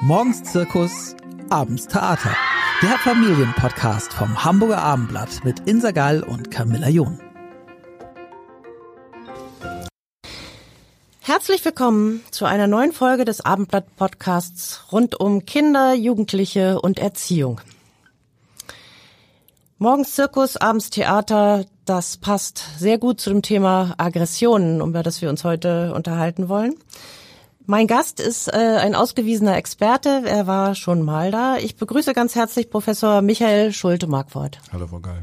Morgens Zirkus, abends Theater. Der Familienpodcast vom Hamburger Abendblatt mit Insa Gall und Camilla John. Herzlich willkommen zu einer neuen Folge des Abendblatt-Podcasts rund um Kinder, Jugendliche und Erziehung. Morgens Zirkus, abends Theater, das passt sehr gut zu dem Thema Aggressionen, über das wir uns heute unterhalten wollen. Mein Gast ist äh, ein ausgewiesener Experte. Er war schon mal da. Ich begrüße ganz herzlich Professor Michael Schulte-Markwort. Hallo, Frau Gall.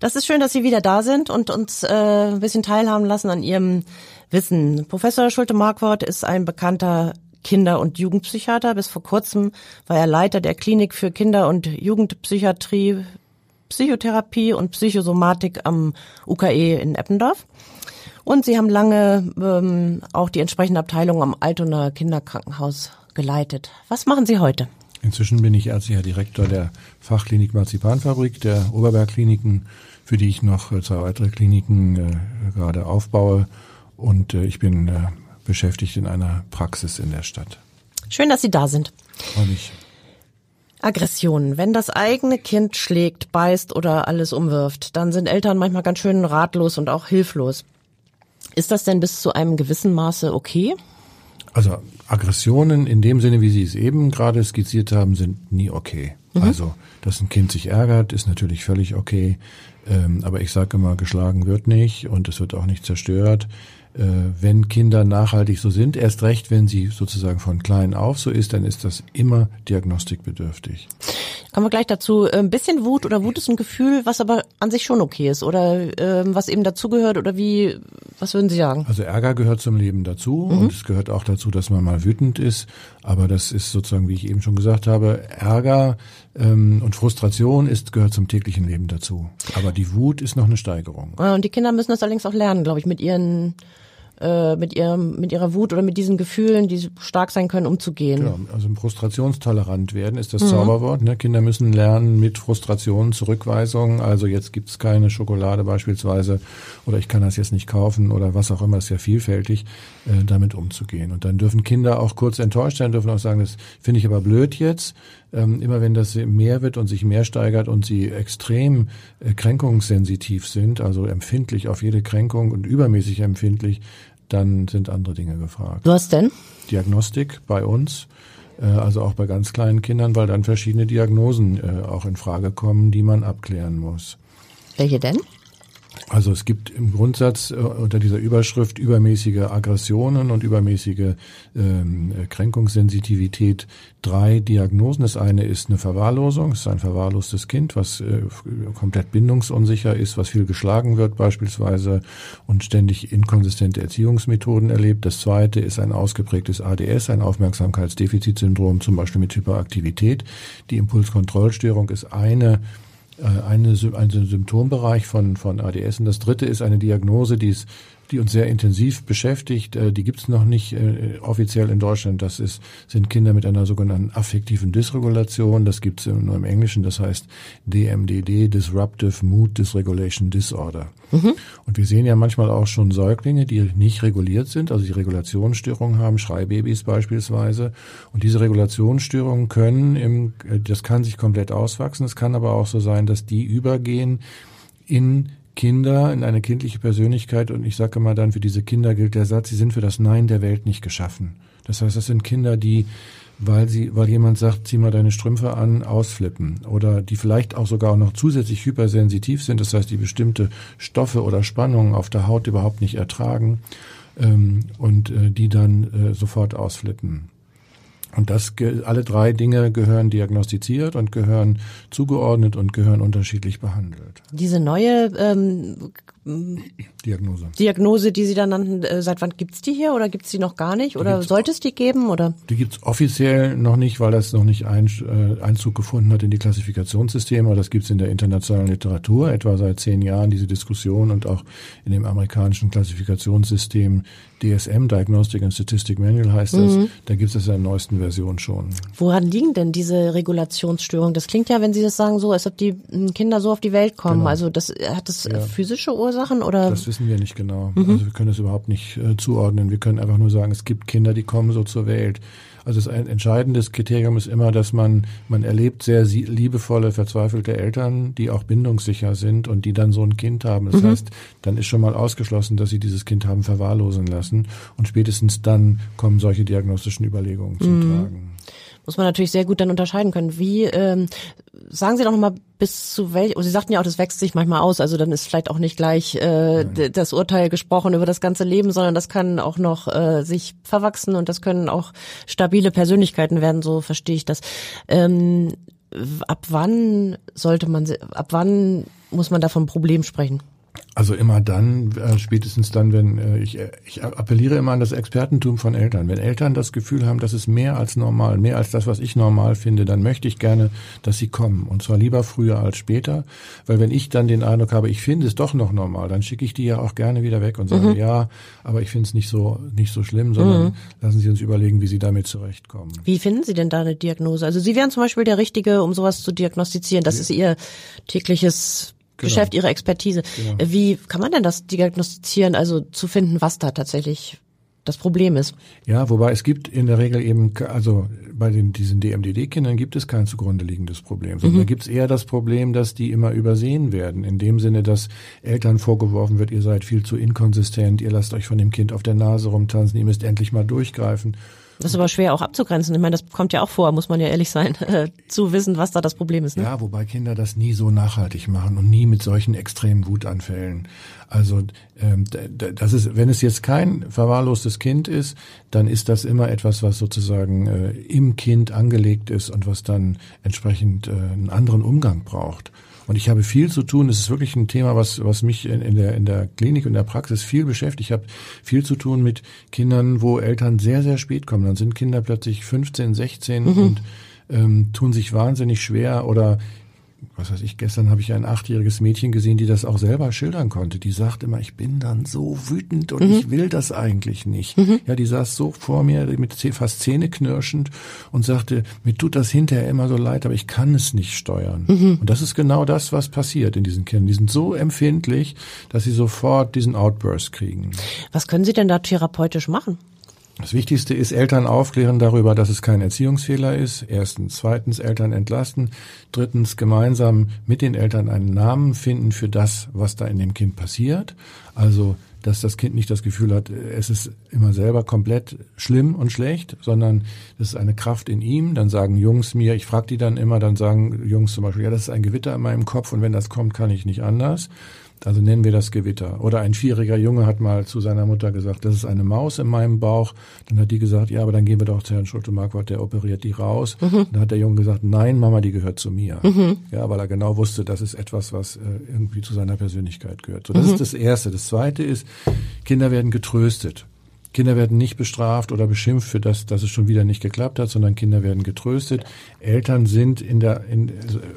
Das ist schön, dass Sie wieder da sind und uns äh, ein bisschen teilhaben lassen an Ihrem Wissen. Professor Schulte-Markwort ist ein bekannter Kinder- und Jugendpsychiater. Bis vor kurzem war er Leiter der Klinik für Kinder- und Jugendpsychiatrie, Psychotherapie und Psychosomatik am UKE in Eppendorf. Und Sie haben lange ähm, auch die entsprechende Abteilung am Altonaer Kinderkrankenhaus geleitet. Was machen Sie heute? Inzwischen bin ich ärztlicher Direktor der Fachklinik Marzipanfabrik der Oberbergkliniken, für die ich noch äh, zwei weitere Kliniken äh, gerade aufbaue. Und äh, ich bin äh, beschäftigt in einer Praxis in der Stadt. Schön, dass Sie da sind. Freue mich. Aggressionen. Wenn das eigene Kind schlägt, beißt oder alles umwirft, dann sind Eltern manchmal ganz schön ratlos und auch hilflos. Ist das denn bis zu einem gewissen Maße okay? Also Aggressionen in dem Sinne, wie Sie es eben gerade skizziert haben, sind nie okay. Mhm. Also, dass ein Kind sich ärgert, ist natürlich völlig okay. Ähm, aber ich sage immer, geschlagen wird nicht und es wird auch nicht zerstört. Äh, wenn Kinder nachhaltig so sind, erst recht, wenn sie sozusagen von klein auf so ist, dann ist das immer diagnostikbedürftig. Kommen wir gleich dazu. Äh, ein bisschen Wut oder Wut ist ein Gefühl, was aber an sich schon okay ist oder äh, was eben dazugehört oder wie, was würden Sie sagen? Also Ärger gehört zum Leben dazu mhm. und es gehört auch dazu, dass man mal wütend ist. Aber das ist sozusagen, wie ich eben schon gesagt habe, Ärger ähm, und Frustration ist gehört zum täglichen Leben dazu. Aber die Wut ist noch eine Steigerung. Und die Kinder müssen das allerdings auch lernen, glaube ich, mit ihren äh, mit ihrem mit ihrer Wut oder mit diesen Gefühlen, die stark sein können, umzugehen. Genau, also frustrationstolerant werden ist das mhm. Zauberwort. Ne? Kinder müssen lernen mit Frustrationen, Zurückweisungen. Also jetzt gibt's keine Schokolade beispielsweise oder ich kann das jetzt nicht kaufen oder was auch immer. Ist ja vielfältig, äh, damit umzugehen. Und dann dürfen Kinder auch kurz enttäuscht sein, dürfen auch sagen, das finde ich aber blöd jetzt ähm, immer wenn das mehr wird und sich mehr steigert und sie extrem äh, kränkungssensitiv sind, also empfindlich auf jede Kränkung und übermäßig empfindlich, dann sind andere Dinge gefragt. Was denn? Diagnostik bei uns äh, also auch bei ganz kleinen Kindern, weil dann verschiedene Diagnosen äh, auch in Frage kommen, die man abklären muss. Welche denn? Also es gibt im Grundsatz äh, unter dieser Überschrift übermäßige Aggressionen und übermäßige ähm, Kränkungssensitivität drei Diagnosen. Das eine ist eine Verwahrlosung, es ist ein verwahrlostes Kind, was äh, komplett bindungsunsicher ist, was viel geschlagen wird beispielsweise und ständig inkonsistente Erziehungsmethoden erlebt. Das zweite ist ein ausgeprägtes ADS, ein Aufmerksamkeitsdefizitsyndrom, zum Beispiel mit Hyperaktivität. Die Impulskontrollstörung ist eine eine, ein Symptombereich von, von ADS. Und das dritte ist eine Diagnose, die ist die uns sehr intensiv beschäftigt. Äh, die gibt es noch nicht äh, offiziell in Deutschland. Das ist, sind Kinder mit einer sogenannten affektiven Dysregulation. Das gibt es nur im Englischen. Das heißt DMDD, Disruptive Mood Dysregulation Disorder. Mhm. Und wir sehen ja manchmal auch schon Säuglinge, die nicht reguliert sind, also die Regulationsstörungen haben, Schreibabys beispielsweise. Und diese Regulationsstörungen können, im, das kann sich komplett auswachsen. Es kann aber auch so sein, dass die übergehen in Kinder, in eine kindliche Persönlichkeit und ich sage mal dann, für diese Kinder gilt der Satz, sie sind für das Nein der Welt nicht geschaffen. Das heißt, das sind Kinder, die, weil sie, weil jemand sagt, zieh mal deine Strümpfe an, ausflippen oder die vielleicht auch sogar auch noch zusätzlich hypersensitiv sind, das heißt, die bestimmte Stoffe oder Spannungen auf der Haut überhaupt nicht ertragen ähm, und äh, die dann äh, sofort ausflippen. Und das, alle drei Dinge gehören diagnostiziert und gehören zugeordnet und gehören unterschiedlich behandelt. Diese neue ähm, Diagnose. Diagnose, die Sie dann nannten, äh, seit wann gibt's die hier oder gibt's die noch gar nicht? Oder sollte es die geben? Oder? Die gibt's offiziell noch nicht, weil das noch nicht äh, Einzug gefunden hat in die Klassifikationssysteme. Aber das gibt's in der internationalen Literatur, etwa seit zehn Jahren diese Diskussion und auch in dem amerikanischen Klassifikationssystem DSM, Diagnostic and Statistic Manual heißt das. Mhm. Da gibt es das in der neuesten Version schon. Woran liegen denn diese Regulationsstörungen? Das klingt ja, wenn Sie das sagen, so, als ob die hm, Kinder so auf die Welt kommen. Genau. Also das hat das ja. physische Ursachen? Ursachen oder? Das wissen wir nicht genau. Mhm. Also wir können es überhaupt nicht äh, zuordnen. Wir können einfach nur sagen, es gibt Kinder, die kommen so zur Welt. Also das ein entscheidendes Kriterium ist immer, dass man, man erlebt sehr liebevolle, verzweifelte Eltern, die auch bindungssicher sind und die dann so ein Kind haben. Das mhm. heißt, dann ist schon mal ausgeschlossen, dass sie dieses Kind haben verwahrlosen lassen. Und spätestens dann kommen solche diagnostischen Überlegungen zum mhm. Tragen muss man natürlich sehr gut dann unterscheiden können. Wie ähm, sagen Sie doch nochmal bis zu welch, Sie sagten ja auch, das wächst sich manchmal aus, also dann ist vielleicht auch nicht gleich äh, das Urteil gesprochen über das ganze Leben, sondern das kann auch noch äh, sich verwachsen und das können auch stabile Persönlichkeiten werden, so verstehe ich das. Ähm, ab wann sollte man, ab wann muss man da vom Problem sprechen? Also immer dann, äh, spätestens dann, wenn äh, ich, äh, ich appelliere immer an das Expertentum von Eltern. Wenn Eltern das Gefühl haben, das ist mehr als normal, mehr als das, was ich normal finde, dann möchte ich gerne, dass sie kommen. Und zwar lieber früher als später. Weil wenn ich dann den Eindruck habe, ich finde es doch noch normal, dann schicke ich die ja auch gerne wieder weg und sage, mhm. ja, aber ich finde es nicht so, nicht so schlimm, sondern mhm. lassen Sie uns überlegen, wie Sie damit zurechtkommen. Wie finden Sie denn da eine Diagnose? Also Sie wären zum Beispiel der Richtige, um sowas zu diagnostizieren. Das ja. ist Ihr tägliches genau. Geschäft, ihre Expertise. Genau. Wie kann man denn das diagnostizieren, also zu finden, was da tatsächlich das Problem ist. Ja, wobei es gibt in der Regel eben, also bei den, diesen DMDD-Kindern gibt es kein zugrunde liegendes Problem, sondern mhm. da gibt es eher das Problem, dass die immer übersehen werden. In dem Sinne, dass Eltern vorgeworfen wird, ihr seid viel zu inkonsistent, ihr lasst euch von dem Kind auf der Nase rumtanzen, ihr müsst endlich mal durchgreifen. Das ist aber schwer auch abzugrenzen. Ich meine, das kommt ja auch vor, muss man ja ehrlich sein, äh, zu wissen, was da das Problem ist. Ne? Ja, wobei Kinder das nie so nachhaltig machen und nie mit solchen extremen Wutanfällen. Also ähm, das ist, wenn es jetzt kein verwahrlostes Kind ist, dann ist das immer etwas, was sozusagen äh, im Kind angelegt ist und was dann entsprechend äh, einen anderen Umgang braucht. Und ich habe viel zu tun. Es ist wirklich ein Thema, was, was mich in, in, der, in der Klinik und der Praxis viel beschäftigt. Ich habe viel zu tun mit Kindern, wo Eltern sehr, sehr spät kommen. Dann sind Kinder plötzlich 15, 16 mhm. und ähm, tun sich wahnsinnig schwer oder was weiß ich, gestern habe ich ein achtjähriges Mädchen gesehen, die das auch selber schildern konnte. Die sagt immer, ich bin dann so wütend und mhm. ich will das eigentlich nicht. Mhm. Ja, die saß so vor mir mit fast zähneknirschend und sagte, mir tut das hinterher immer so leid, aber ich kann es nicht steuern. Mhm. Und das ist genau das, was passiert in diesen Kindern. Die sind so empfindlich, dass sie sofort diesen Outburst kriegen. Was können Sie denn da therapeutisch machen? Das Wichtigste ist, Eltern aufklären darüber, dass es kein Erziehungsfehler ist. Erstens. Zweitens, Eltern entlasten. Drittens, gemeinsam mit den Eltern einen Namen finden für das, was da in dem Kind passiert. Also, dass das Kind nicht das Gefühl hat, es ist immer selber komplett schlimm und schlecht, sondern es ist eine Kraft in ihm. Dann sagen Jungs mir, ich frage die dann immer, dann sagen Jungs zum Beispiel, ja, das ist ein Gewitter in meinem Kopf und wenn das kommt, kann ich nicht anders. Also nennen wir das Gewitter. Oder ein vierjähriger Junge hat mal zu seiner Mutter gesagt, das ist eine Maus in meinem Bauch. Dann hat die gesagt, ja, aber dann gehen wir doch zu Herrn Schulte-Marquardt, der operiert die raus. Mhm. Dann hat der Junge gesagt, nein, Mama, die gehört zu mir. Mhm. Ja, weil er genau wusste, das ist etwas, was äh, irgendwie zu seiner Persönlichkeit gehört. So, das mhm. ist das Erste. Das Zweite ist, Kinder werden getröstet. Kinder werden nicht bestraft oder beschimpft für das, dass es schon wieder nicht geklappt hat, sondern Kinder werden getröstet. Eltern sind in der, in,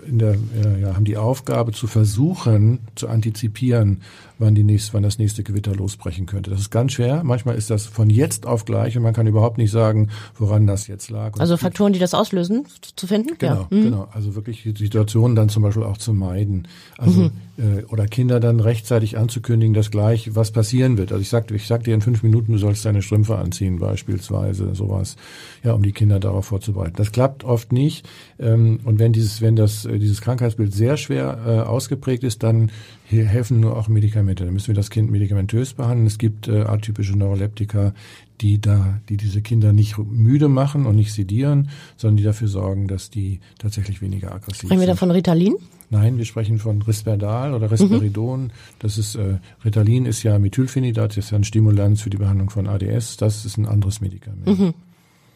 in der, ja, haben die Aufgabe zu versuchen, zu antizipieren, wann die nächste, wann das nächste Gewitter losbrechen könnte. Das ist ganz schwer. Manchmal ist das von jetzt auf gleich und man kann überhaupt nicht sagen, woran das jetzt lag. Also Faktoren, die das auslösen, zu finden? Genau, ja. mhm. genau. Also wirklich Situationen dann zum Beispiel auch zu meiden. Also mhm. Äh, oder Kinder dann rechtzeitig anzukündigen, dass gleich was passieren wird. Also ich sagte, ich sagte dir in fünf Minuten, du sollst deine Strümpfe anziehen, beispielsweise sowas. Ja, um die Kinder darauf vorzubereiten. Das klappt oft nicht. Ähm, und wenn dieses, wenn das äh, dieses Krankheitsbild sehr schwer äh, ausgeprägt ist, dann hier helfen nur auch Medikamente. Da müssen wir das Kind medikamentös behandeln. Es gibt äh, atypische Neuroleptika, die da, die diese Kinder nicht müde machen und nicht sedieren, sondern die dafür sorgen, dass die tatsächlich weniger aggressiv Sprechen sind. Sprechen wir da von Ritalin? Nein, wir sprechen von Risperdal oder Risperidon. Mhm. Das ist äh, Ritalin ist ja Methylphenidat, das ist ja ein Stimulanz für die Behandlung von ADS. Das ist ein anderes Medikament. Mhm.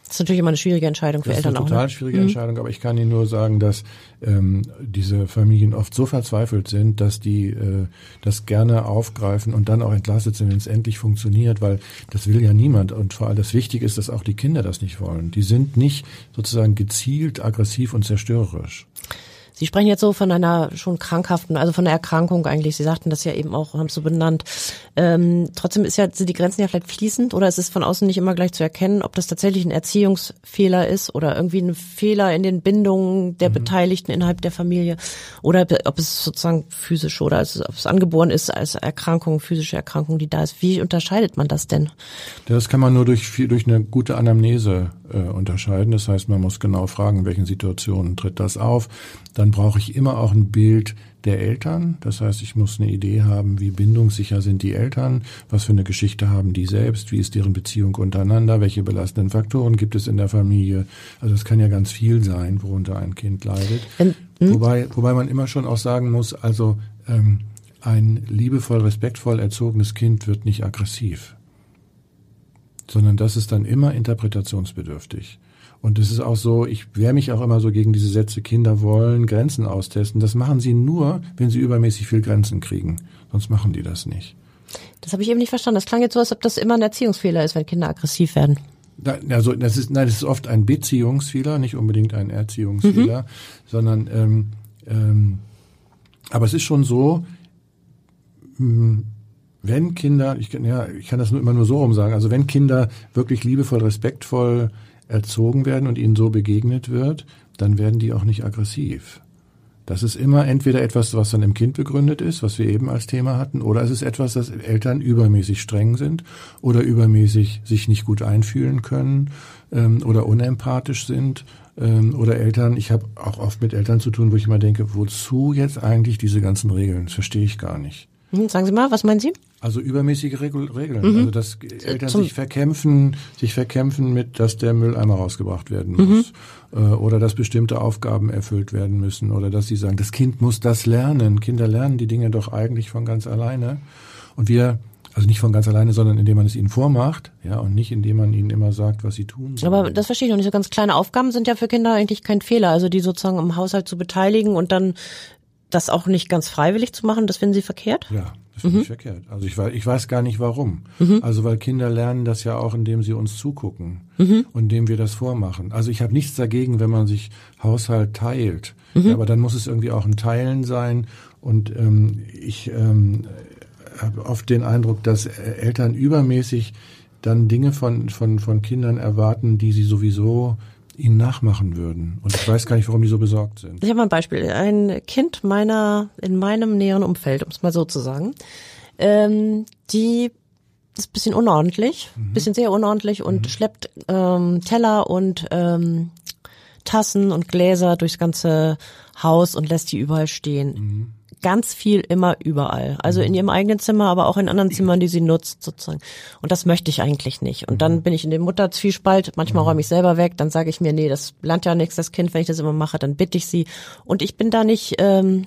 Das ist natürlich immer eine schwierige Entscheidung für das Eltern auch. Das ist eine total ne? schwierige mhm. Entscheidung, aber ich kann Ihnen nur sagen, dass ähm, diese Familien oft so verzweifelt sind, dass die äh, das gerne aufgreifen und dann auch entlastet sind, wenn es endlich funktioniert, weil das will ja niemand. Und vor allem das Wichtige ist, dass auch die Kinder das nicht wollen. Die sind nicht sozusagen gezielt aggressiv und zerstörerisch. Sie sprechen jetzt so von einer schon krankhaften, also von einer Erkrankung eigentlich. Sie sagten das ja eben auch, haben es so benannt. Ähm, trotzdem ist ja, sind die Grenzen ja vielleicht fließend oder ist es von außen nicht immer gleich zu erkennen, ob das tatsächlich ein Erziehungsfehler ist oder irgendwie ein Fehler in den Bindungen der mhm. Beteiligten innerhalb der Familie oder ob es sozusagen physisch oder also ob es angeboren ist als Erkrankung, physische Erkrankung, die da ist. Wie unterscheidet man das denn? Das kann man nur durch, durch eine gute Anamnese äh, unterscheiden. Das heißt, man muss genau fragen, in welchen Situationen tritt das auf. Dann brauche ich immer auch ein Bild der Eltern. Das heißt, ich muss eine Idee haben, wie bindungssicher sind die Eltern, was für eine Geschichte haben die selbst, wie ist deren Beziehung untereinander, welche belastenden Faktoren gibt es in der Familie. Also es kann ja ganz viel sein, worunter ein Kind leidet. Ähm, wobei, wobei man immer schon auch sagen muss, also ähm, ein liebevoll, respektvoll erzogenes Kind wird nicht aggressiv sondern das ist dann immer interpretationsbedürftig. Und es ist auch so, ich wehre mich auch immer so gegen diese Sätze, Kinder wollen Grenzen austesten. Das machen sie nur, wenn sie übermäßig viel Grenzen kriegen. Sonst machen die das nicht. Das habe ich eben nicht verstanden. Das klang jetzt so, als ob das immer ein Erziehungsfehler ist, wenn Kinder aggressiv werden. Also das ist, nein, das ist oft ein Beziehungsfehler, nicht unbedingt ein Erziehungsfehler, mhm. sondern ähm, ähm, aber es ist schon so, hm, wenn Kinder, ich, ja, ich kann das nur immer nur so rum sagen, also wenn Kinder wirklich liebevoll, respektvoll erzogen werden und ihnen so begegnet wird, dann werden die auch nicht aggressiv. Das ist immer entweder etwas, was dann im Kind begründet ist, was wir eben als Thema hatten, oder es ist etwas, dass Eltern übermäßig streng sind oder übermäßig sich nicht gut einfühlen können ähm, oder unempathisch sind ähm, oder Eltern. Ich habe auch oft mit Eltern zu tun, wo ich immer denke, wozu jetzt eigentlich diese ganzen Regeln? Das verstehe ich gar nicht. Hm, sagen Sie mal, was meinen Sie? Also übermäßige Regeln. Mhm. Also dass Eltern Zum sich verkämpfen, sich verkämpfen mit, dass der Mülleimer rausgebracht werden muss. Mhm. Oder dass bestimmte Aufgaben erfüllt werden müssen. Oder dass sie sagen, das Kind muss das lernen. Kinder lernen die Dinge doch eigentlich von ganz alleine. Und wir also nicht von ganz alleine, sondern indem man es ihnen vormacht, ja, und nicht indem man ihnen immer sagt, was sie tun. Sollen. Aber das verstehe ich noch nicht. So ganz kleine Aufgaben sind ja für Kinder eigentlich kein Fehler. Also die sozusagen im Haushalt zu beteiligen und dann das auch nicht ganz freiwillig zu machen, das finden Sie verkehrt? Ja, das finde mhm. ich verkehrt. Also ich, weiß, ich weiß gar nicht warum. Mhm. Also weil Kinder lernen das ja auch, indem sie uns zugucken mhm. und indem wir das vormachen. Also ich habe nichts dagegen, wenn man sich Haushalt teilt. Mhm. Ja, aber dann muss es irgendwie auch ein Teilen sein. Und ähm, ich ähm, habe oft den Eindruck, dass Eltern übermäßig dann Dinge von, von, von Kindern erwarten, die sie sowieso ihnen nachmachen würden. Und ich weiß gar nicht, warum die so besorgt sind. Ich habe mal ein Beispiel. Ein Kind meiner, in meinem näheren Umfeld, um es mal so zu sagen, ähm, die ist ein bisschen unordentlich, mhm. bisschen sehr unordentlich und mhm. schleppt ähm, Teller und ähm, Tassen und Gläser durchs ganze Haus und lässt die überall stehen. Mhm ganz viel immer überall. Also in ihrem eigenen Zimmer, aber auch in anderen Zimmern, die sie nutzt sozusagen. Und das möchte ich eigentlich nicht. Und dann bin ich in dem Mutterzwiespalt. Manchmal räume ich selber weg. Dann sage ich mir, nee, das lernt ja nichts, das Kind. Wenn ich das immer mache, dann bitte ich sie. Und ich bin da nicht ähm,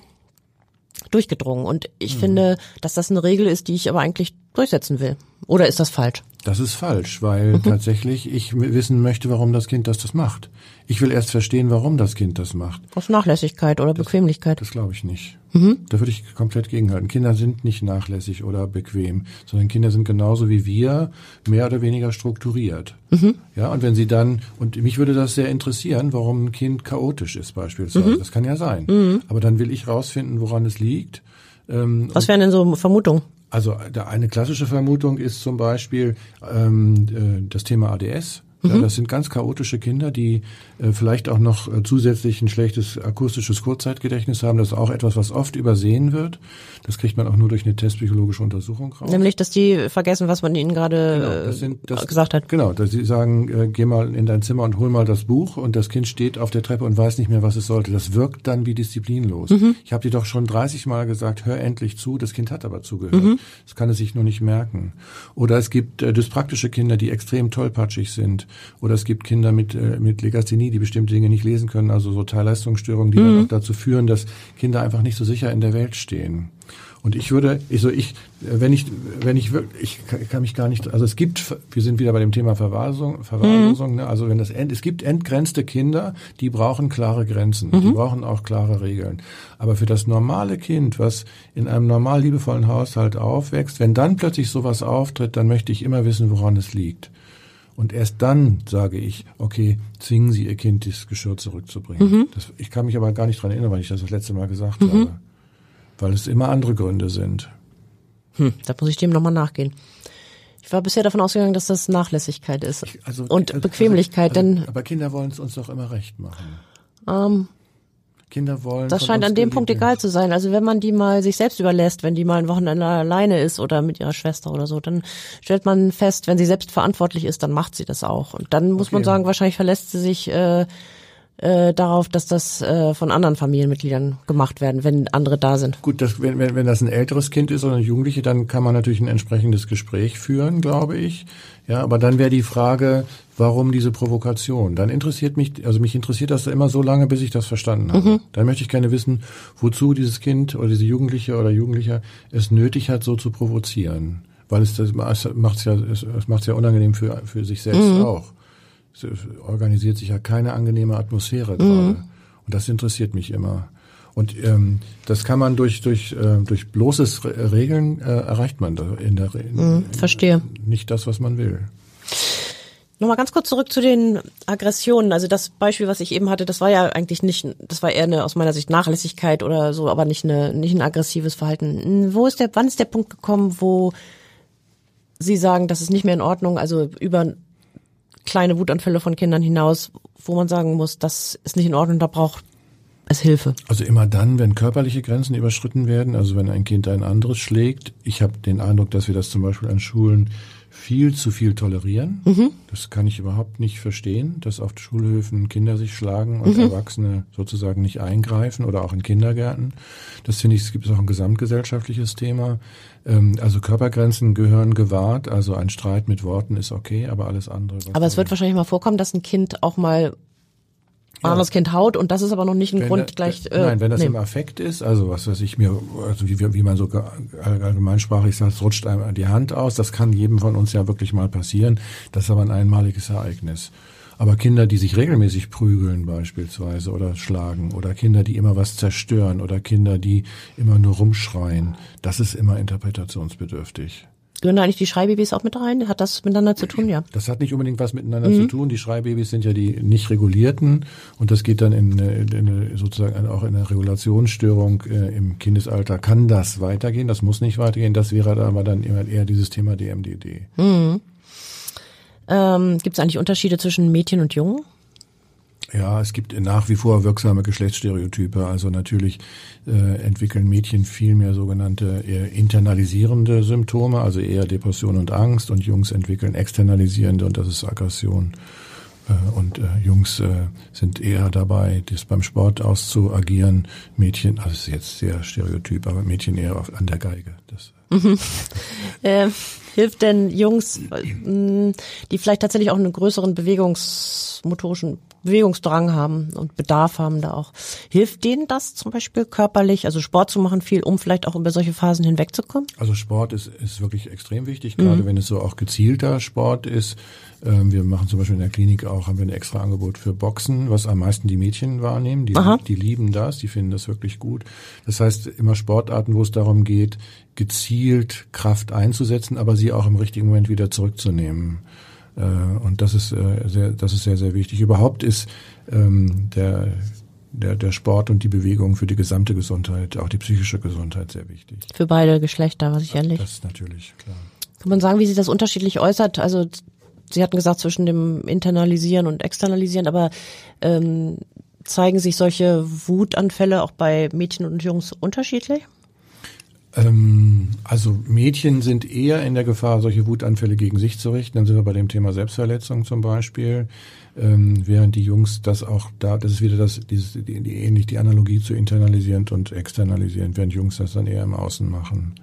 durchgedrungen. Und ich mhm. finde, dass das eine Regel ist, die ich aber eigentlich durchsetzen will. Oder ist das falsch? Das ist falsch, weil mhm. tatsächlich ich wissen möchte, warum das Kind das das macht. Ich will erst verstehen, warum das Kind das macht. Aus Nachlässigkeit oder das, Bequemlichkeit. Das glaube ich nicht. Mhm. Da würde ich komplett gegenhalten. Kinder sind nicht nachlässig oder bequem, sondern Kinder sind genauso wie wir mehr oder weniger strukturiert. Mhm. Ja, und wenn sie dann, und mich würde das sehr interessieren, warum ein Kind chaotisch ist beispielsweise. Mhm. Das kann ja sein. Mhm. Aber dann will ich rausfinden, woran es liegt. Ähm, Was wären denn so Vermutungen? Also eine klassische Vermutung ist zum Beispiel ähm, äh, das Thema ADS. Ja, mhm. das sind ganz chaotische Kinder, die äh, vielleicht auch noch äh, zusätzlich ein schlechtes akustisches Kurzzeitgedächtnis haben. Das ist auch etwas, was oft übersehen wird. Das kriegt man auch nur durch eine testpsychologische Untersuchung raus. Nämlich, dass die vergessen, was man ihnen gerade genau, das sind, das, gesagt hat. Genau, dass sie sagen, äh, geh mal in dein Zimmer und hol mal das Buch und das Kind steht auf der Treppe und weiß nicht mehr, was es sollte. Das wirkt dann wie disziplinlos. Mhm. Ich habe dir doch schon 30 Mal gesagt, hör endlich zu. Das Kind hat aber zugehört. Mhm. Das kann es sich nur nicht merken. Oder es gibt äh, dyspraktische Kinder, die extrem tollpatschig sind oder es gibt Kinder mit, äh, mit Legasthenie, die bestimmte Dinge nicht lesen können, also so Teilleistungsstörungen, die mhm. dann auch dazu führen, dass Kinder einfach nicht so sicher in der Welt stehen. Und ich würde, ich so ich, wenn ich, wenn ich wirklich, ich kann mich gar nicht, also es gibt, wir sind wieder bei dem Thema Verwahrlosung, Verwahrlosung, mhm. ne? also wenn das end, es gibt entgrenzte Kinder, die brauchen klare Grenzen, mhm. die brauchen auch klare Regeln. Aber für das normale Kind, was in einem normal liebevollen Haushalt aufwächst, wenn dann plötzlich sowas auftritt, dann möchte ich immer wissen, woran es liegt. Und erst dann sage ich, okay, zwingen Sie Ihr Kind, das Geschirr zurückzubringen. Mhm. Das, ich kann mich aber gar nicht dran erinnern, weil ich das das letzte Mal gesagt habe. Weil es immer andere Gründe sind. Hm, da muss ich dem nochmal nachgehen. Ich war bisher davon ausgegangen, dass das Nachlässigkeit ist Also, und also- Bequemlichkeit, also, denn aber Kinder wollen es uns doch immer recht machen. ähm, Kinder wollen. das scheint an dem Punkt egal zu sein. Also wenn man die mal sich selbst überlässt, wenn die mal ein Wochenende alleine ist oder mit ihrer Schwester oder so, dann stellt man fest, wenn sie selbst verantwortlich ist, dann macht sie das auch. Und dann muss man Okay. sagen, wahrscheinlich verlässt sie sich äh, äh, darauf, dass das äh, von anderen Familienmitgliedern gemacht werden, wenn andere da sind. Gut, das, wenn, wenn, wenn das ein älteres Kind ist oder eine Jugendliche, dann kann man natürlich ein entsprechendes Gespräch führen, glaube ich. Ja, aber dann wäre die Frage, warum diese Provokation? Dann interessiert mich, also mich interessiert das immer so lange, bis ich das verstanden habe. Dann möchte ich gerne wissen, wozu dieses Kind oder diese Jugendliche oder Jugendlicher es nötig hat, so zu provozieren. Weil es das macht's ja, es, es macht's ja unangenehm für, für sich selbst auch. Organisiert sich ja keine angenehme Atmosphäre gerade. Und das interessiert mich immer. Und ähm, das kann man durch durch äh, durch bloßes Re Regeln äh, erreicht man da in der Re Verstehe. nicht das, was man will. Nochmal ganz kurz zurück zu den Aggressionen. Also das Beispiel, was ich eben hatte, das war ja eigentlich nicht, das war eher eine aus meiner Sicht Nachlässigkeit oder so, aber nicht eine, nicht ein aggressives Verhalten. Wo ist der, wann ist der Punkt gekommen, wo Sie sagen, das ist nicht mehr in Ordnung, also über kleine Wutanfälle von Kindern hinaus, wo man sagen muss, das ist nicht in Ordnung, da braucht es Hilfe. Also immer dann, wenn körperliche Grenzen überschritten werden, also wenn ein Kind ein anderes schlägt. Ich habe den Eindruck, dass wir das zum Beispiel an Schulen viel zu viel tolerieren. Das kann ich überhaupt nicht verstehen, dass auf Schulhöfen Kinder sich schlagen und Erwachsene sozusagen nicht eingreifen oder auch in Kindergärten. Das finde ich, es gibt auch ein gesamtgesellschaftliches Thema. Ähm, Also Körpergrenzen gehören gewahrt. Also ein Streit mit Worten ist okay, aber alles andere. Aber es wird wahrscheinlich mal vorkommen, dass ein Kind auch mal ein anderes Kind haut und das ist aber noch nicht ein Wenn Grund da- gleich. wenn- Nein, wenn das nee. im Affekt ist, also was weiß ich mir, also wie, wie man so ge- allgemeinsprachig sagt, es rutscht einem die Hand aus, das kann jedem von uns ja wirklich mal passieren. Das ist aber ein einmaliges Ereignis. Aber Kinder, die sich regelmäßig prügeln beispielsweise oder schlagen oder Kinder, die immer was zerstören oder Kinder, die immer nur rumschreien, das ist immer interpretationsbedürftig. Gehören da eigentlich die Schreibabys auch mit rein? Hat das miteinander zu tun? Ja. Das hat nicht unbedingt was miteinander zu tun. Die Schreibabys sind ja die nicht regulierten und das geht dann in, eine- in eine, sozusagen auch in eine Regulationsstörung äh, im Kindesalter. Kann das weitergehen? Das muss nicht weitergehen. Das wäre dann aber dann immer eher dieses Thema DMDD. Ähm, Gibt es eigentlich Unterschiede zwischen Mädchen und Jungen? Ja, es gibt nach wie vor wirksame Geschlechtsstereotype. Also natürlich äh, entwickeln Mädchen viel mehr sogenannte eher internalisierende Symptome, also eher Depression und Angst, und Jungs entwickeln externalisierende und das ist Aggression. Äh, Und äh, Jungs äh, sind eher dabei, das beim Sport auszuagieren. Mädchen, also ist jetzt sehr stereotyp, aber Mädchen eher auf, an der Geige. Das, Äh, hilft denn Jungs, äh, die vielleicht tatsächlich auch einen größeren bewegungsmotorischen Bewegungsdrang haben und Bedarf haben da auch, hilft denen das zum Beispiel körperlich, also Sport zu machen viel, um vielleicht auch über solche Phasen hinwegzukommen? Also Sport ist, ist wirklich extrem wichtig, gerade wenn es so auch gezielter Sport ist. Ähm, wir machen zum Beispiel in der Klinik auch, haben wir ein extra Angebot für Boxen, was am meisten die Mädchen wahrnehmen. Die, Aha. die lieben das, die finden das wirklich gut. Das heißt, immer Sportarten, wo es darum geht, gezielt Kraft einzusetzen, aber sie auch im richtigen Moment wieder zurückzunehmen. Äh, Und das ist äh, sehr, das ist sehr, sehr wichtig. Überhaupt ist ähm, der, der, der Sport und die Bewegung für die gesamte Gesundheit, auch die psychische Gesundheit sehr wichtig. Für beide Geschlechter, was sicherlich. Das ist natürlich klar. Kann man sagen, wie sich das unterschiedlich äußert? Also Sie hatten gesagt zwischen dem Internalisieren und Externalisieren, aber ähm, zeigen sich solche Wutanfälle auch bei Mädchen und Jungs unterschiedlich? Ähm, also Mädchen sind eher in der Gefahr, solche Wutanfälle gegen sich zu richten. Dann sind wir bei dem Thema Selbstverletzung zum Beispiel. Ähm, während die Jungs das auch da, das ist wieder das, dieses, die, die, ähnlich die Analogie zu internalisierend und externalisierend, während Jungs das dann eher im Außen machen.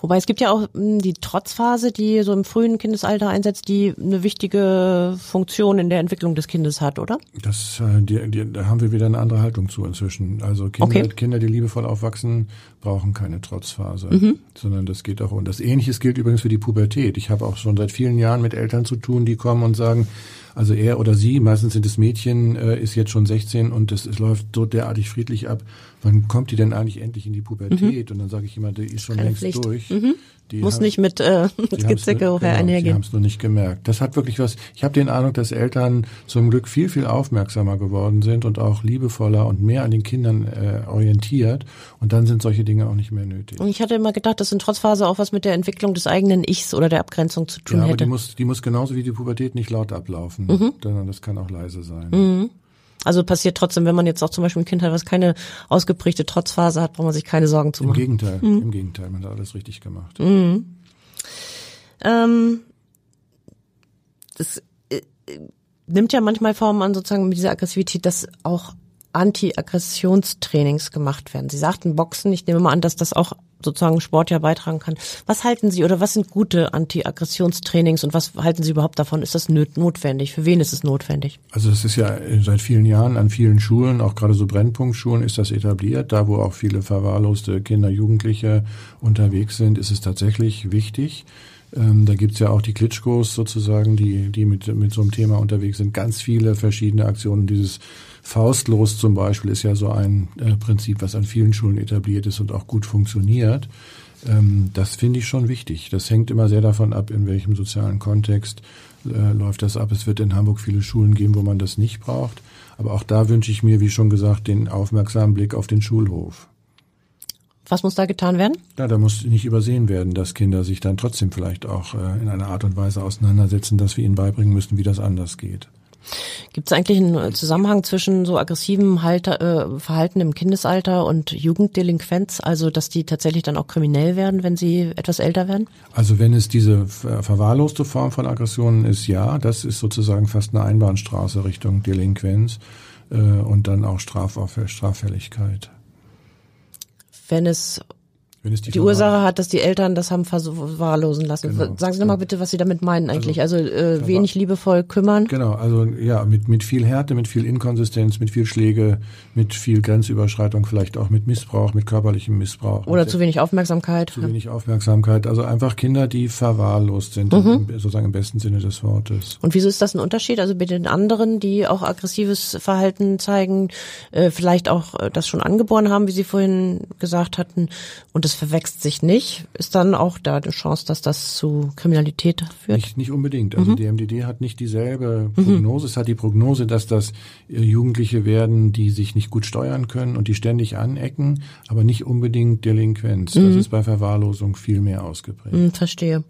Wobei es gibt ja auch mh, die Trotzphase, die so im frühen Kindesalter einsetzt, die eine wichtige Funktion in der Entwicklung des Kindes hat, oder? Das, äh, die, die, da haben wir wieder eine andere Haltung zu inzwischen. Also Kinder, Okay. Kinder, die liebevoll aufwachsen, brauchen keine Trotzphase, sondern das geht auch. Und das Ähnliches gilt übrigens für die Pubertät. Ich habe auch schon seit vielen Jahren mit Eltern zu tun, die kommen und sagen, Also er oder sie, meistens sind es Mädchen, äh, ist jetzt schon 16 und es läuft so derartig friedlich ab. Wann kommt die denn eigentlich endlich in die Pubertät? Mhm. Und dann sage ich immer, die ist schon Keine längst Pflicht. durch. Mhm. Die Muss haben, nicht mit äh, Gezicke genau, einhergehen. Die haben es nur nicht gemerkt. Das hat wirklich was. Ich habe den Eindruck, dass Eltern zum Glück viel, viel aufmerksamer geworden sind und auch liebevoller und mehr an den Kindern äh, orientiert. Und dann sind solche Dinge auch nicht mehr nötig. Und ich hatte immer gedacht, dass in Trotzphase auch was mit der Entwicklung des eigenen Ichs oder der Abgrenzung zu tun ja, aber hätte. Die muss, die muss genauso wie die Pubertät nicht laut ablaufen, mhm. sondern das kann auch leise sein. Mhm. Also passiert trotzdem, wenn man jetzt auch zum Beispiel ein Kind hat, was keine ausgeprägte Trotzphase hat, braucht man sich keine Sorgen zu machen. Im Gegenteil, mhm. im Gegenteil, man hat alles richtig gemacht. Mhm. Ähm, das äh, nimmt ja manchmal Form an, sozusagen mit dieser Aggressivität, dass auch Anti-Aggressionstrainings gemacht werden. Sie sagten Boxen, ich nehme mal an, dass das auch sozusagen Sport ja beitragen kann. Was halten Sie oder was sind gute Anti-Aggressionstrainings und was halten Sie überhaupt davon? Ist das notwendig? Für wen ist es notwendig? Also es ist ja seit vielen Jahren an vielen Schulen, auch gerade so Brennpunktschulen, ist das etabliert. Da, wo auch viele verwahrloste Kinder, Jugendliche unterwegs sind, ist es tatsächlich wichtig. Ähm, da gibt's ja auch die Klitschkos sozusagen, die, die mit, mit so einem Thema unterwegs sind. Ganz viele verschiedene Aktionen. Dieses Faustlos zum Beispiel ist ja so ein äh, Prinzip, was an vielen Schulen etabliert ist und auch gut funktioniert. Ähm, das finde ich schon wichtig. Das hängt immer sehr davon ab, in welchem sozialen Kontext äh, läuft das ab. Es wird in Hamburg viele Schulen geben, wo man das nicht braucht. Aber auch da wünsche ich mir, wie schon gesagt, den aufmerksamen Blick auf den Schulhof. Was muss da getan werden? Ja, da muss nicht übersehen werden, dass Kinder sich dann trotzdem vielleicht auch äh, in einer Art und Weise auseinandersetzen, dass wir ihnen beibringen müssen, wie das anders geht. Gibt es eigentlich einen Zusammenhang zwischen so aggressivem Halter, äh, Verhalten im Kindesalter und Jugenddelinquenz, also dass die tatsächlich dann auch kriminell werden, wenn sie etwas älter werden? Also wenn es diese verwahrloste Form von Aggressionen ist, ja, das ist sozusagen fast eine Einbahnstraße Richtung Delinquenz äh, und dann auch Straffälligkeit. Wenn es die, die Ursache hat, dass die Eltern das haben verwahrlosen lassen. Genau. Sagen Sie nochmal bitte, was Sie damit meinen eigentlich. Also, also äh, wenig liebevoll kümmern. Genau, also ja, mit, mit viel Härte, mit viel Inkonsistenz, mit viel Schläge, mit viel Grenzüberschreitung, vielleicht auch mit Missbrauch, mit körperlichem Missbrauch. Oder zu wenig Aufmerksamkeit. Zu wenig Aufmerksamkeit. Also einfach Kinder, die verwahrlost sind, mhm. sozusagen im besten Sinne des Wortes. Und wieso ist das ein Unterschied? Also bei den anderen, die auch aggressives Verhalten zeigen, äh, vielleicht auch äh, das schon angeboren haben, wie Sie vorhin gesagt hatten, und es verwächst sich nicht, ist dann auch da eine Chance, dass das zu Kriminalität führt? Nicht, nicht unbedingt. Also mhm. die MDD hat nicht dieselbe Prognose. Mhm. Es hat die Prognose, dass das äh, Jugendliche werden, die sich nicht gut steuern können und die ständig anecken, aber nicht unbedingt Delinquenz. Mhm. Das ist bei Verwahrlosung viel mehr ausgeprägt. Mhm, verstehe.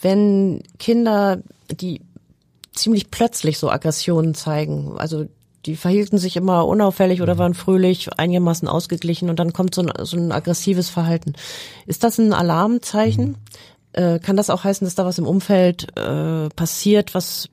Wenn Kinder, die ziemlich plötzlich so Aggressionen zeigen, also die verhielten sich immer unauffällig oder mhm. waren fröhlich, einigermaßen ausgeglichen und dann kommt so ein, so ein aggressives Verhalten. Ist das ein Alarmzeichen? Mhm. Äh, kann das auch heißen, dass da was im Umfeld äh, passiert, was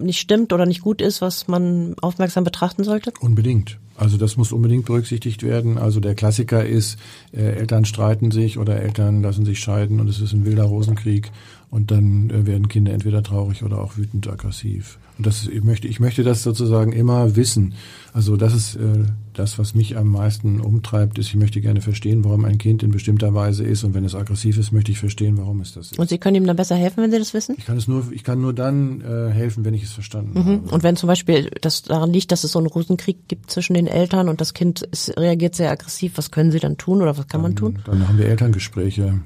nicht stimmt oder nicht gut ist, was man aufmerksam betrachten sollte? Unbedingt. Also das muss unbedingt berücksichtigt werden. Also der Klassiker ist, äh, Eltern streiten sich oder Eltern lassen sich scheiden und es ist ein wilder Rosenkrieg und dann äh, werden Kinder entweder traurig oder auch wütend aggressiv. Und das ich möchte ich möchte das sozusagen immer wissen. Also das ist äh, das, was mich am meisten umtreibt, ist, ich möchte gerne verstehen, warum ein Kind in bestimmter Weise ist und wenn es aggressiv ist, möchte ich verstehen, warum es das ist. Und Sie können ihm dann besser helfen, wenn Sie das wissen? Ich kann es nur ich kann nur dann äh, helfen, wenn ich es verstanden mhm. habe. Und wenn zum Beispiel das daran liegt, dass es so einen Rosenkrieg gibt zwischen den Eltern und das Kind ist, reagiert sehr aggressiv, was können Sie dann tun oder was kann dann, man tun? Dann haben wir Elterngespräche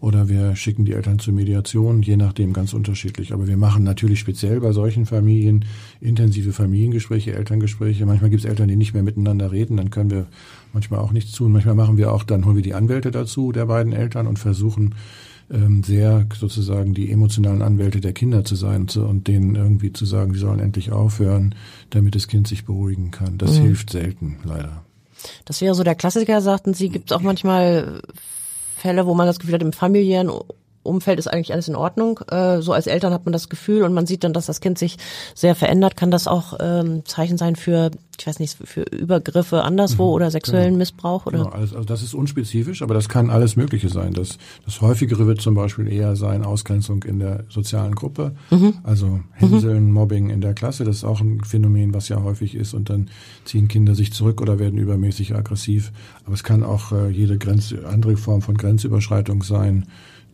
oder wir schicken die Eltern zur Mediation, je nachdem ganz unterschiedlich. Aber wir machen natürlich speziell bei solchen Familien intensive Familiengespräche, Elterngespräche. Manchmal gibt es Eltern, die nicht mehr miteinander reden, dann können wir manchmal auch nichts tun. Manchmal machen wir auch, dann holen wir die Anwälte dazu der beiden Eltern und versuchen ähm, sehr sozusagen die emotionalen Anwälte der Kinder zu sein und denen irgendwie zu sagen, die sollen endlich aufhören, damit das Kind sich beruhigen kann. Das mhm. hilft selten, leider. Das wäre so der Klassiker, sagten Sie. Gibt es auch manchmal Fälle, wo man das Gefühl hat, im familiären Umfeld ist eigentlich alles in Ordnung. Äh, so als Eltern hat man das Gefühl und man sieht dann, dass das Kind sich sehr verändert. Kann das auch ähm, Zeichen sein für, ich weiß nicht, für Übergriffe anderswo mhm, oder sexuellen genau. Missbrauch? Oder? Genau, also, also das ist unspezifisch, aber das kann alles Mögliche sein. Das, das häufigere wird zum Beispiel eher sein Ausgrenzung in der sozialen Gruppe, mhm. also Hänseln, mhm. Mobbing in der Klasse. Das ist auch ein Phänomen, was ja häufig ist. Und dann ziehen Kinder sich zurück oder werden übermäßig aggressiv. Aber es kann auch äh, jede Grenz, andere Form von Grenzüberschreitung sein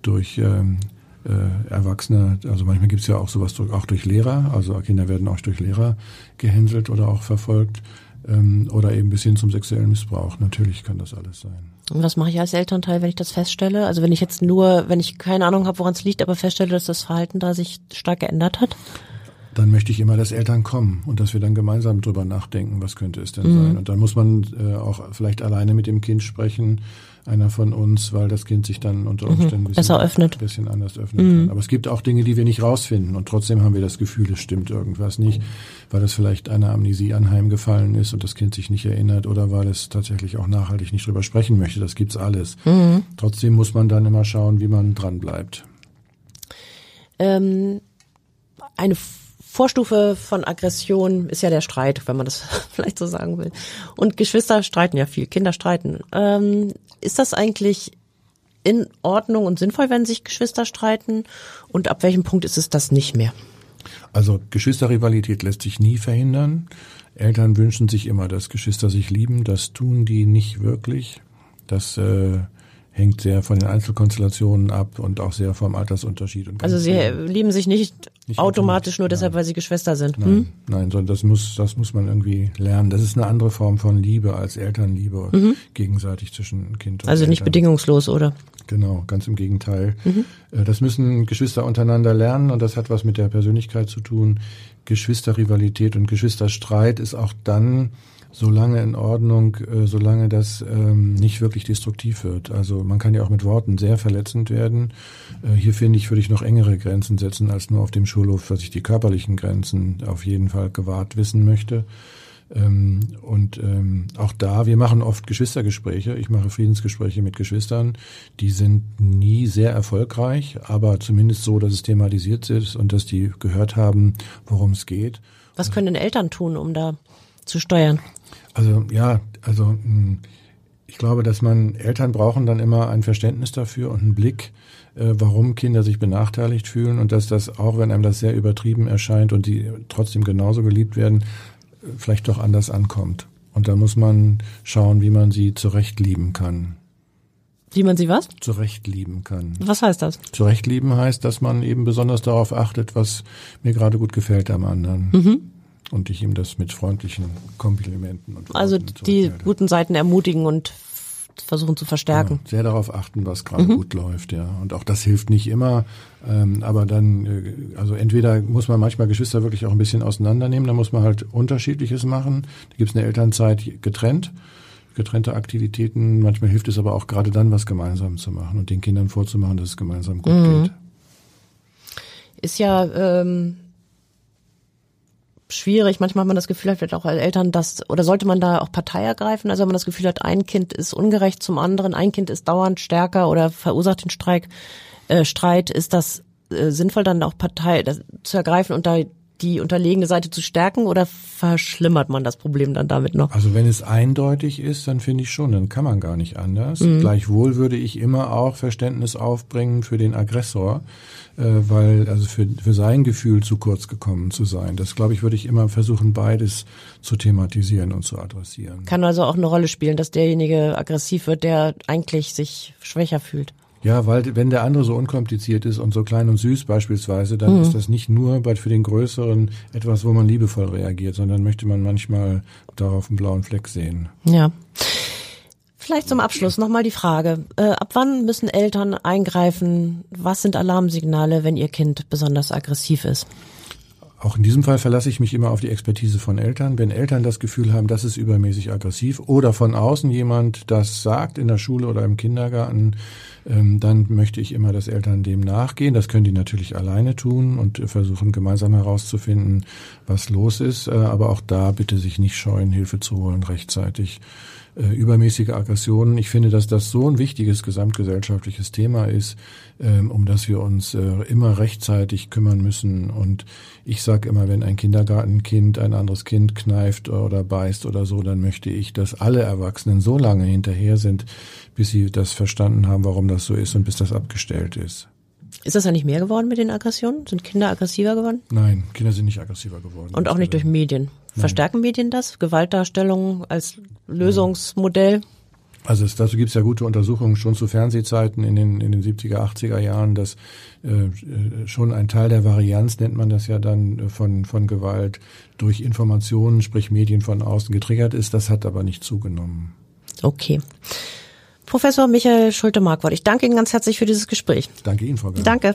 durch ähm, äh, Erwachsene, also manchmal gibt's ja auch sowas durch, auch durch Lehrer, also Kinder werden auch durch Lehrer gehänselt oder auch verfolgt ähm, oder eben bis hin zum sexuellen Missbrauch. Natürlich kann das alles sein. Und was mache ich als Elternteil, wenn ich das feststelle? Also wenn ich jetzt nur, wenn ich keine Ahnung habe, woran es liegt, aber feststelle, dass das Verhalten da sich stark geändert hat? Dann möchte ich immer, dass Eltern kommen und dass wir dann gemeinsam drüber nachdenken, was könnte es denn Mhm. sein. Und dann muss man äh, auch vielleicht alleine mit dem Kind sprechen, einer von uns, weil das Kind sich dann unter Umständen ein bisschen, Mhm. Öffnet. Mhm. ein bisschen anders öffnen kann. Aber es gibt auch Dinge, die wir nicht rausfinden und trotzdem haben wir das Gefühl, es stimmt irgendwas nicht, weil das vielleicht einer Amnesie anheimgefallen ist und das Kind sich nicht erinnert oder weil es tatsächlich auch nachhaltig nicht drüber sprechen möchte. Das gibt's alles. Mhm. Trotzdem muss man dann immer schauen, wie man dran bleibt. Ähm, eine Vorstufe von Aggression ist ja der Streit, wenn man das vielleicht so sagen will. Und Geschwister streiten ja viel, Kinder streiten. Ähm, ist das eigentlich in Ordnung und sinnvoll, wenn sich Geschwister streiten? Und ab welchem Punkt ist es das nicht mehr? Also Geschwisterrivalität lässt sich nie verhindern. Eltern wünschen sich immer, dass Geschwister sich lieben. Das tun die nicht wirklich. Das äh, hängt sehr von den Einzelkonstellationen ab und auch sehr vom Altersunterschied. Und Also sie lieben sich nicht, Nicht automatisch nur deshalb, nein. weil sie Geschwister sind. Nein, Hm? nein, sondern das muss, das muss man irgendwie lernen. Das ist eine andere Form von Liebe als Elternliebe gegenseitig zwischen Kind und Mhm. Also nicht Eltern. bedingungslos, oder? Genau, ganz im Gegenteil. Äh, Das müssen Geschwister untereinander lernen und das hat was mit der Persönlichkeit zu tun. Geschwisterrivalität und Geschwisterstreit ist auch dann so lange in Ordnung, äh, solange das ähm, nicht wirklich destruktiv wird. Also man kann ja auch mit Worten sehr verletzend werden. Äh, hier finde ich, würde ich noch engere Grenzen setzen als nur auf dem Schulhof, was ich die körperlichen Grenzen auf jeden Fall gewahrt wissen möchte. Ähm, und ähm, auch da, wir machen oft Geschwistergespräche. Ich mache Friedensgespräche mit Geschwistern. Die sind nie sehr erfolgreich, aber zumindest so, dass es thematisiert ist und dass die gehört haben, worum es geht. Was können Eltern tun, um da zu steuern? Also ja, also mh, ich glaube, dass man Eltern brauchen dann immer ein Verständnis dafür und einen Blick, äh, warum Kinder sich benachteiligt fühlen und dass das auch, wenn einem das sehr übertrieben erscheint und die trotzdem genauso geliebt werden, äh, vielleicht doch anders ankommt. Und da muss man schauen, wie man sie zurecht lieben kann. Wie man sie was? Zurecht lieben kann. Was heißt das? Zurecht lieben heißt, dass man eben besonders darauf achtet, was mir gerade gut gefällt am anderen. Mhm. Und ich ihm das mit freundlichen Komplimenten und Also Worten die zurückmelde. guten Seiten ermutigen und versuchen zu verstärken. Ja, sehr darauf achten, was gerade Mhm. gut läuft, ja. Und auch das hilft nicht immer. Ähm, aber dann, äh, also entweder muss man manchmal Geschwister wirklich auch ein bisschen auseinandernehmen, dann muss man halt Unterschiedliches machen. Da gibt's eine Elternzeit getrennt, getrennte Aktivitäten. Manchmal hilft es aber auch gerade dann, was gemeinsam zu machen und den Kindern vorzumachen, dass es gemeinsam gut Mhm. geht. Ist ja ähm, schwierig. Manchmal hat man das Gefühl, vielleicht auch als Eltern, dass oder sollte man da auch Partei ergreifen? Also wenn man das Gefühl hat, ein Kind ist ungerecht zum anderen, ein Kind ist dauernd stärker oder verursacht den Streik, äh, Streit, ist das äh, sinnvoll, dann auch Partei das, zu ergreifen und da die unterlegene Seite zu stärken oder verschlimmert man das Problem dann damit noch? Also wenn es eindeutig ist, dann finde ich schon, dann kann man gar nicht anders. Mhm. Gleichwohl würde ich immer auch Verständnis aufbringen für den Aggressor, äh, weil also für, für sein Gefühl zu kurz gekommen zu sein. Das glaube ich, würde ich immer versuchen, beides zu thematisieren und zu adressieren. Kann also auch eine Rolle spielen, dass derjenige aggressiv wird, der eigentlich sich schwächer fühlt. Ja, weil wenn der andere so unkompliziert ist und so klein und süß beispielsweise, dann Mhm. ist das nicht nur bei für den Größeren etwas, wo man liebevoll reagiert, sondern möchte man manchmal darauf einen blauen Fleck sehen. Ja. Vielleicht zum Abschluss nochmal die Frage. Äh, ab wann müssen Eltern eingreifen? Was sind Alarmsignale, wenn ihr Kind besonders aggressiv ist? Auch in diesem Fall verlasse ich mich immer auf die Expertise von Eltern. Wenn Eltern das Gefühl haben, das ist übermäßig aggressiv oder von außen jemand das sagt in der Schule oder im Kindergarten, ähm, dann möchte ich immer, dass Eltern dem nachgehen. Das können die natürlich alleine tun und versuchen gemeinsam herauszufinden, was los ist. Äh, aber auch da bitte sich nicht scheuen, Hilfe zu holen rechtzeitig. Äh, übermäßige Aggressionen. Ich finde, dass das so ein wichtiges gesamtgesellschaftliches Thema ist, ähm, um das wir uns äh, immer rechtzeitig kümmern müssen. Und ich sage immer, wenn ein Kindergartenkind ein anderes Kind kneift oder beißt oder so, dann möchte ich, dass alle Erwachsenen so lange hinterher sind, bis sie das verstanden haben, warum das so ist und bis das abgestellt ist. Ist das ja nicht mehr geworden mit den Aggressionen? Sind Kinder aggressiver geworden? Nein, Kinder sind nicht aggressiver geworden. Und auch nicht durch Medien. Verstärken Medien das? Gewaltdarstellung als Lösungsmodell? Also es, dazu gibt es ja gute Untersuchungen schon zu Fernsehzeiten in den, in den 70er, 80er Jahren, dass äh, schon ein Teil der Varianz, nennt man das ja dann, äh, von, von Gewalt durch Informationen, sprich Medien von außen getriggert ist. Das hat aber nicht zugenommen. Okay. Professor Michael Schulte-Markwort, ich danke Ihnen ganz herzlich für dieses Gespräch. Danke Ihnen, Frau Gern. Danke.